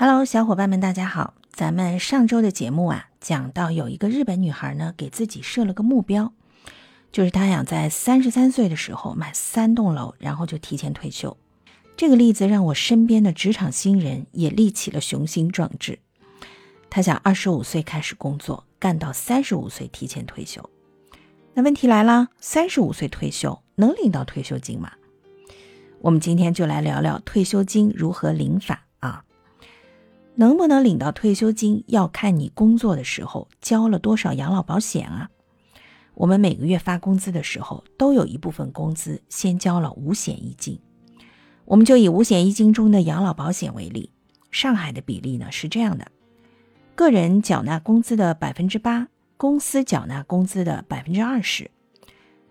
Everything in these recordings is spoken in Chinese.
Hello，小伙伴们，大家好。咱们上周的节目啊，讲到有一个日本女孩呢，给自己设了个目标，就是她想在三十三岁的时候买三栋楼，然后就提前退休。这个例子让我身边的职场新人也立起了雄心壮志。他想二十五岁开始工作，干到三十五岁提前退休。那问题来了，三十五岁退休能领到退休金吗？我们今天就来聊聊退休金如何领法。能不能领到退休金，要看你工作的时候交了多少养老保险啊。我们每个月发工资的时候，都有一部分工资先交了五险一金。我们就以五险一金中的养老保险为例，上海的比例呢是这样的：个人缴纳工资的百分之八，公司缴纳工资的百分之二十。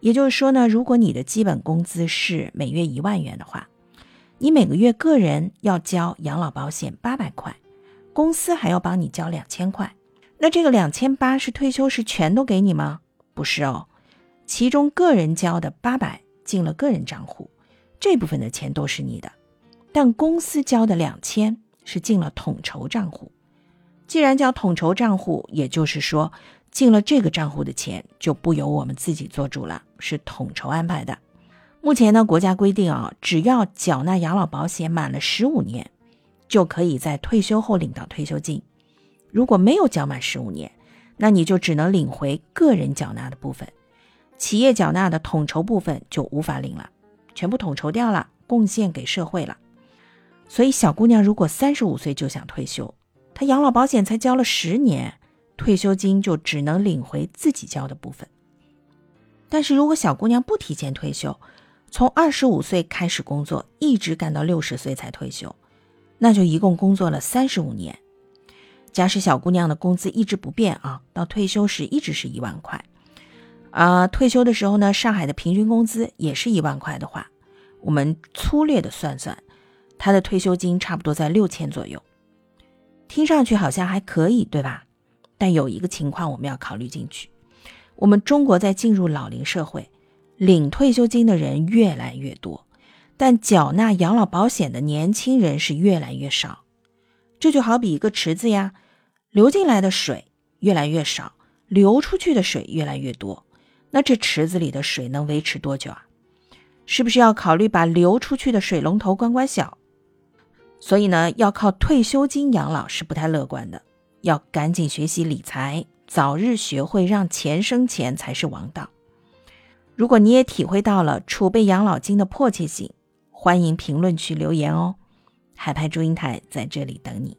也就是说呢，如果你的基本工资是每月一万元的话，你每个月个人要交养老保险八百块。公司还要帮你交两千块，那这个两千八是退休时全都给你吗？不是哦，其中个人交的八百进了个人账户，这部分的钱都是你的，但公司交的两千是进了统筹账户。既然叫统筹账户，也就是说进了这个账户的钱就不由我们自己做主了，是统筹安排的。目前呢，国家规定啊，只要缴纳养老保险满了十五年。就可以在退休后领到退休金。如果没有缴满十五年，那你就只能领回个人缴纳的部分，企业缴纳的统筹部分就无法领了，全部统筹掉了，贡献给社会了。所以，小姑娘如果三十五岁就想退休，她养老保险才交了十年，退休金就只能领回自己交的部分。但是如果小姑娘不提前退休，从二十五岁开始工作，一直干到六十岁才退休。那就一共工作了三十五年，假使小姑娘的工资一直不变啊，到退休时一直是一万块，啊，退休的时候呢，上海的平均工资也是一万块的话，我们粗略的算算，她的退休金差不多在六千左右，听上去好像还可以，对吧？但有一个情况我们要考虑进去，我们中国在进入老龄社会，领退休金的人越来越多。但缴纳养老保险的年轻人是越来越少，这就好比一个池子呀，流进来的水越来越少，流出去的水越来越多，那这池子里的水能维持多久啊？是不是要考虑把流出去的水龙头关关小？所以呢，要靠退休金养老是不太乐观的，要赶紧学习理财，早日学会让钱生钱才是王道。如果你也体会到了储备养老金的迫切性。欢迎评论区留言哦，海派祝英台在这里等你。